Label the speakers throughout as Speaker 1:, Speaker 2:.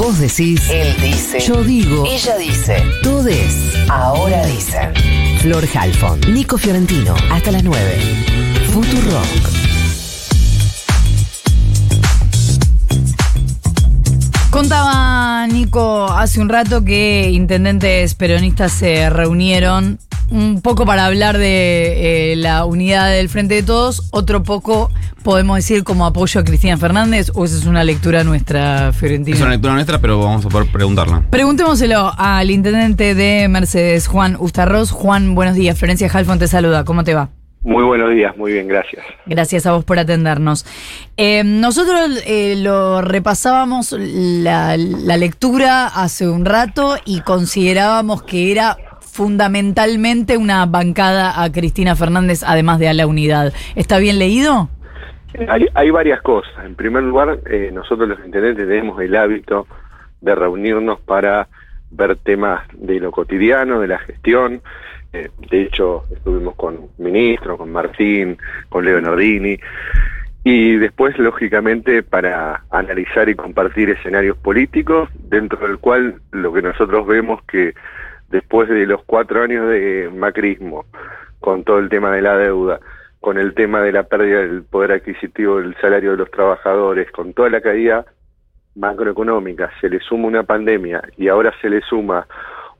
Speaker 1: Vos decís,
Speaker 2: Él dice.
Speaker 1: yo digo,
Speaker 2: Ella dice.
Speaker 1: todes.
Speaker 2: Ahora dicen.
Speaker 1: Flor Halfon, Nico Fiorentino, hasta las 9. Futurock.
Speaker 3: Contaba Nico hace un rato que intendentes peronistas se reunieron un poco para hablar de eh, la unidad del Frente de Todos, otro poco podemos decir como apoyo a Cristina Fernández, o esa es una lectura nuestra, Fiorentina.
Speaker 4: Es una lectura nuestra, pero vamos a poder preguntarla.
Speaker 3: Preguntémoselo al intendente de Mercedes, Juan Ustarroz. Juan, buenos días. Florencia Halfon te saluda. ¿Cómo te va?
Speaker 5: Muy buenos días, muy bien, gracias.
Speaker 3: Gracias a vos por atendernos. Eh, nosotros eh, lo repasábamos la, la lectura hace un rato y considerábamos que era fundamentalmente una bancada a Cristina Fernández, además de a la unidad. ¿Está bien leído?
Speaker 5: Hay, hay varias cosas. En primer lugar, eh, nosotros los intendentes tenemos el hábito de reunirnos para ver temas de lo cotidiano, de la gestión. Eh, de hecho, estuvimos con ministros, con Martín, con Leo Nardini. Y después, lógicamente, para analizar y compartir escenarios políticos, dentro del cual lo que nosotros vemos que después de los cuatro años de macrismo, con todo el tema de la deuda, con el tema de la pérdida del poder adquisitivo del salario de los trabajadores, con toda la caída macroeconómica, se le suma una pandemia y ahora se le suma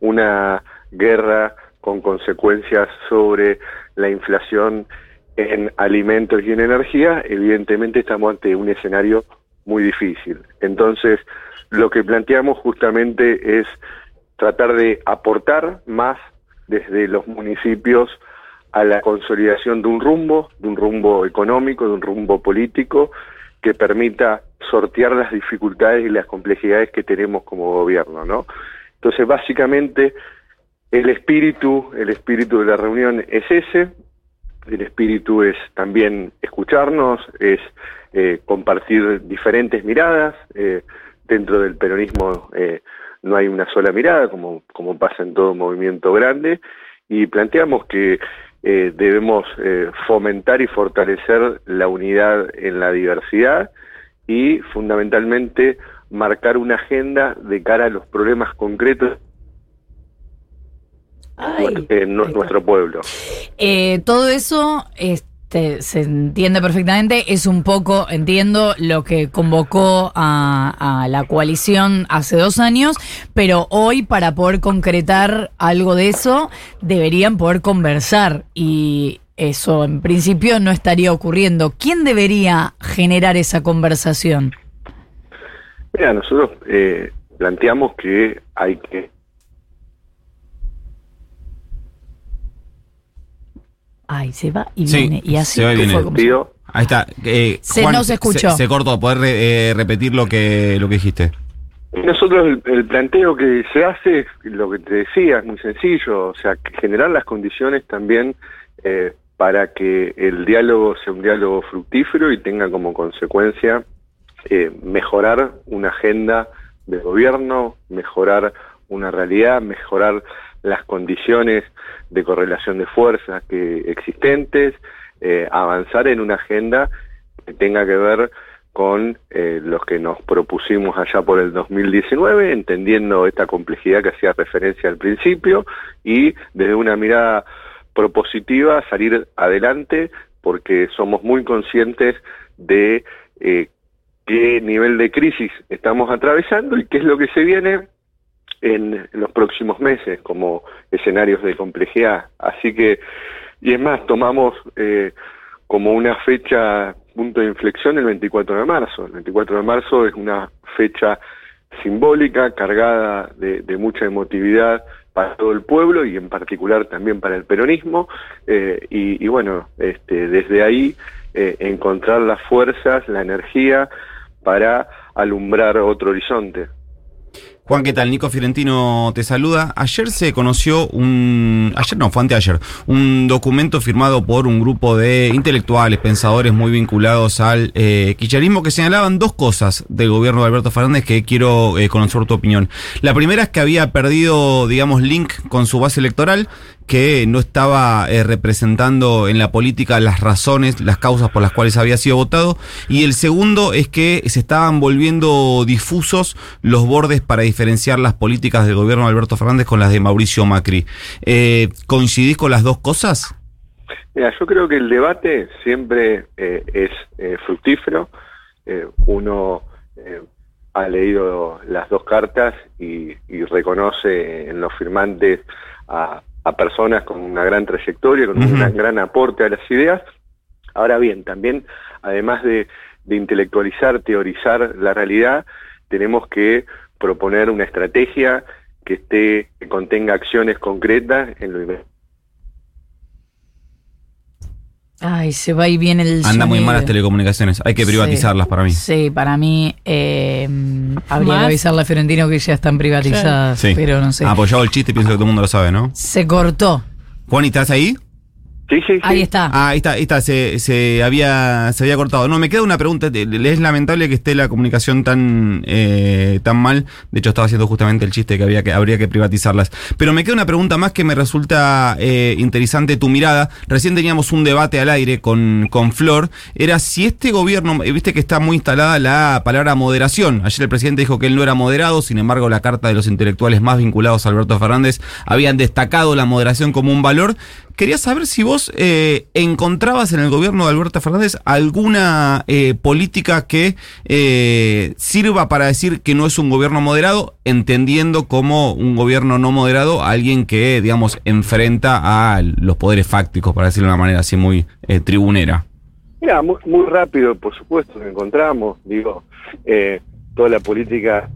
Speaker 5: una guerra con consecuencias sobre la inflación en alimentos y en energía, evidentemente estamos ante un escenario muy difícil. Entonces, lo que planteamos justamente es tratar de aportar más desde los municipios a la consolidación de un rumbo, de un rumbo económico, de un rumbo político que permita sortear las dificultades y las complejidades que tenemos como gobierno, ¿no? Entonces, básicamente, el espíritu, el espíritu de la reunión es ese, el espíritu es también escucharnos, es eh, compartir diferentes miradas, eh, dentro del peronismo eh, no hay una sola mirada, como, como pasa en todo movimiento grande, y planteamos que eh, debemos eh, fomentar y fortalecer la unidad en la diversidad y fundamentalmente marcar una agenda de cara a los problemas concretos
Speaker 3: Ay,
Speaker 5: en nuestro pueblo.
Speaker 3: Eh, todo eso este, se entiende perfectamente. Es un poco, entiendo, lo que convocó a, a la coalición hace dos años, pero hoy para poder concretar algo de eso deberían poder conversar y eso en principio no estaría ocurriendo. ¿Quién debería generar esa conversación?
Speaker 5: Mira, nosotros eh, planteamos que hay que
Speaker 3: Ay, se va y
Speaker 4: Sí,
Speaker 3: viene. Y así
Speaker 4: se va y
Speaker 3: fue
Speaker 4: viene.
Speaker 3: como-
Speaker 5: sentido
Speaker 4: Ahí está. Eh,
Speaker 3: Se- no se escuchó.
Speaker 4: Se, cortó. ¿Podés re- eh, repetir lo que, lo que dijiste?
Speaker 5: Nosotros el, el planteo que se hace, lo que te decía, es muy sencillo, o sea, generar las condiciones también eh, para que el diálogo sea un diálogo fructífero y tenga como consecuencia eh, mejorar una agenda de gobierno, mejorar una realidad, mejorar las condiciones de correlación de fuerzas que existentes, eh, avanzar en una agenda que tenga que ver con eh, los que nos propusimos allá por el 2019, entendiendo esta complejidad que hacía referencia al principio y desde una mirada propositiva salir adelante porque somos muy conscientes de eh, qué nivel de crisis estamos atravesando y qué es lo que se viene en los próximos meses como escenarios de complejidad. Así que, y es más, tomamos eh, como una fecha, punto de inflexión, el 24 de marzo. El 24 de marzo es una fecha simbólica, cargada de, mucha emotividad para todo el pueblo y en particular también para el peronismo. eh, y, y bueno, este, desde ahí eh, encontrar las fuerzas, la energía para alumbrar otro horizonte.
Speaker 4: Juan, ¿qué tal? Nico Fiorentino te saluda. Ayer se conoció un. Ayer no, fue anteayer. Un documento firmado por un grupo de intelectuales, pensadores muy vinculados al eh, kirchnerismo que señalaban dos cosas del gobierno de Alberto Fernández que quiero eh, conocer tu opinión. La primera es que había perdido, digamos, link con su base electoral, que no estaba eh, representando en la política las razones, las causas por las cuales había sido votado. Y el segundo es que se estaban volviendo difusos los bordes para diferenciar las políticas del gobierno de Alberto Fernández con las de Mauricio Macri. Eh, ¿Coincidís con las dos cosas?
Speaker 5: Mira, yo creo que el debate siempre eh, es fructífero. Uno ha leído las dos cartas y reconoce en los firmantes a, a personas con una gran trayectoria, con un gran aporte a las ideas. Ahora bien, también, además de, de intelectualizar, teorizar la realidad, tenemos que proponer una estrategia que esté, que contenga acciones concretas en lo inmediato.
Speaker 3: Ay, se va y viene el
Speaker 4: Anda muy mal las telecomunicaciones, hay que privatizarlas para mí.
Speaker 3: Sí, para mí eh, habría
Speaker 6: Más.
Speaker 3: que avisarle a Fiorentino que ya están privatizadas,
Speaker 4: Sí.
Speaker 3: pero no sé.
Speaker 4: Apoyado el chiste pienso que todo el mundo lo sabe, ¿no?
Speaker 3: Se cortó.
Speaker 4: Juan, ¿y estás ahí?
Speaker 5: Sí, sí, sí.
Speaker 3: Ahí está.
Speaker 4: Ah, ahí está, ahí está, se, se había, se había cortado. No, me queda una pregunta. Es lamentable que esté la comunicación tan, eh, tan mal. De hecho, estaba haciendo justamente el chiste que, había que habría que privatizarlas. Pero me queda una pregunta más que me resulta eh, interesante tu mirada. Recién teníamos un debate al aire con, con Flor. Era si este gobierno, eh, viste que está muy instalada la palabra moderación. Ayer el presidente dijo que él no era moderado, sin embargo, la carta de los intelectuales más vinculados a Alberto Fernández habían destacado la moderación como un valor. Quería saber si vos eh, encontrabas en el gobierno de Alberto Fernández alguna eh, política que eh, sirva para decir que no es un gobierno moderado, entendiendo como un gobierno no moderado a alguien que, digamos, enfrenta a los poderes fácticos, para decirlo de una manera así muy tribunera.
Speaker 5: Mira, muy, muy rápido, por supuesto, encontramos, digo, toda la política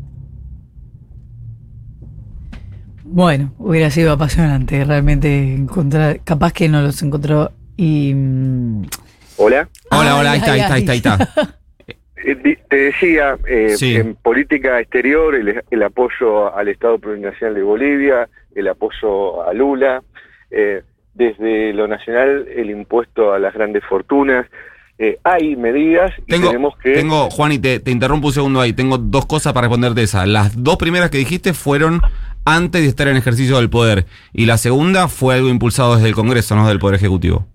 Speaker 3: Bueno, hubiera sido apasionante realmente encontrar, capaz que no los encontró y... mm,
Speaker 5: Hola.
Speaker 4: Hola,
Speaker 3: Ay,
Speaker 4: hola, ahí está, ahí está, ahí está, ahí está.
Speaker 5: Eh, te decía, eh,
Speaker 4: Sí.
Speaker 5: en política exterior, el, el apoyo al Estado Plurinacional de Bolivia, el apoyo a Lula, eh, desde lo nacional, el impuesto a las grandes fortunas. Eh, hay medidas y
Speaker 4: Tengo,
Speaker 5: tenemos que...
Speaker 4: tengo, Juan, y te, te interrumpo un segundo ahí. Tengo dos cosas para responderte esa. Las dos primeras que dijiste fueron antes de estar en ejercicio del poder. Y la segunda fue algo impulsado desde el Congreso, no del Poder Ejecutivo.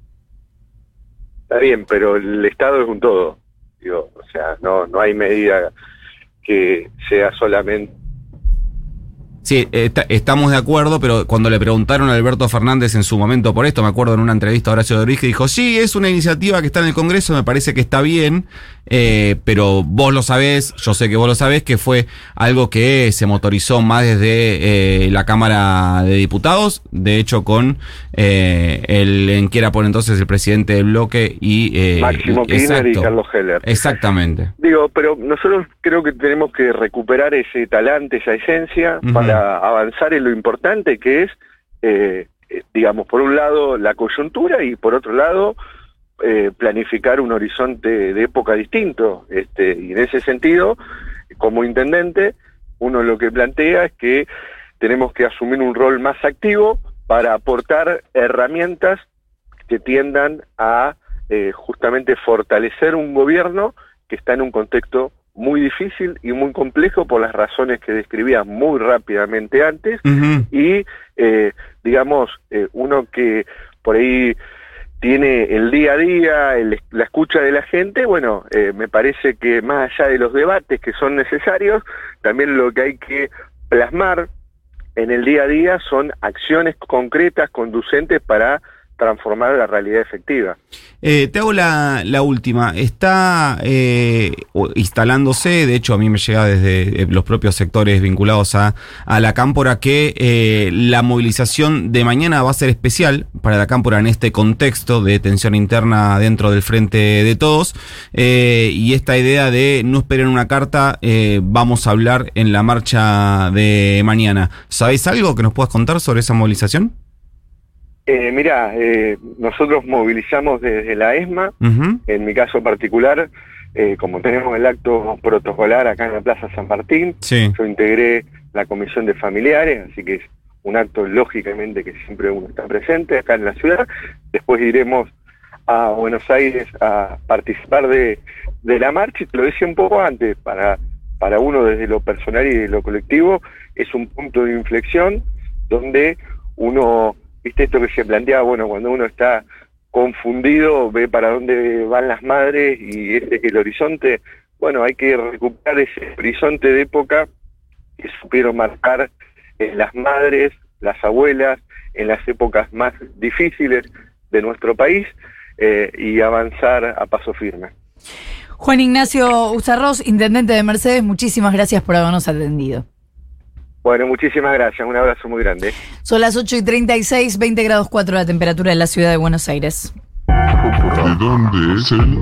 Speaker 5: Está bien, pero el Estado es un todo. Digo, o sea, no, no hay medida que sea solamente
Speaker 4: Sí, está- estamos de acuerdo, pero cuando le preguntaron a Alberto Fernández en su momento por esto, me acuerdo en una entrevista a Horacio Rodríguez, dijo, sí, es una iniciativa que está en el Congreso, me parece que está bien, eh, pero vos lo sabés, yo sé que vos lo sabés, que fue algo que se motorizó más desde eh, la Cámara de Diputados, de hecho con eh, el en que era por entonces el presidente del bloque y... eh,
Speaker 5: Máximo Kirchner y. Carlos Heller.
Speaker 4: Exactamente.
Speaker 5: Digo, pero nosotros creo que tenemos que recuperar ese talante, esa esencia, para avanzar en lo importante que es, eh, eh, digamos, por un lado la coyuntura y por otro lado eh, planificar un horizonte de época distinto. Este, y en ese sentido, como intendente, uno lo que plantea es que tenemos que asumir un rol más activo para aportar herramientas que tiendan a eh, justamente fortalecer un gobierno que está en un contexto muy difícil y muy complejo por las razones que describía muy rápidamente antes. Y eh, digamos eh, uno que por ahí tiene el día a día, el- la escucha de la gente, bueno, eh, me parece que más allá de los debates que son necesarios, también lo que hay que plasmar en el día a día son acciones concretas, conducentes para transformar la realidad efectiva.
Speaker 4: Eh, te hago la, la última. Está eh, instalándose, de hecho a mí me llega desde eh, los propios sectores vinculados a, a la cámpora que eh, la movilización de mañana va a ser especial para la cámpora en este contexto de tensión interna dentro del frente de todos. Eh, y esta idea de no esperen una carta, vamos a hablar en la marcha de mañana. ¿Sabéis algo que nos puedas contar sobre esa movilización?
Speaker 5: Eh, mira, eh, nosotros movilizamos desde la ESMA, en mi caso particular, eh, como tenemos el acto protocolar acá en la Plaza San Martín,
Speaker 4: Sí.
Speaker 5: yo integré la comisión de familiares, así que es un acto lógicamente que siempre uno está presente acá en la ciudad. Después iremos a Buenos Aires a participar de, de la marcha y te lo decía un poco antes, para, para uno desde lo personal y de lo colectivo es un punto de inflexión donde uno viste esto que se planteaba, bueno, cuando uno está confundido, ve para dónde van las madres y ese es el horizonte, bueno, hay que recuperar ese horizonte de época que supieron marcar eh, las madres, las abuelas, en las épocas más difíciles de nuestro país eh, y avanzar a paso firme.
Speaker 3: Juan Ignacio Usarros, intendente de Mercedes, muchísimas gracias por habernos atendido.
Speaker 5: Bueno, muchísimas gracias, un abrazo muy grande.
Speaker 3: Son las 8 y 36, 20 grados 4 la temperatura en la ciudad de Buenos Aires.
Speaker 6: ¿De dónde es él?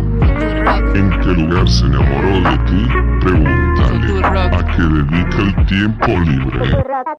Speaker 6: ¿En qué lugar se enamoró de ti? Pregúntale. ¿A qué dedica el tiempo libre?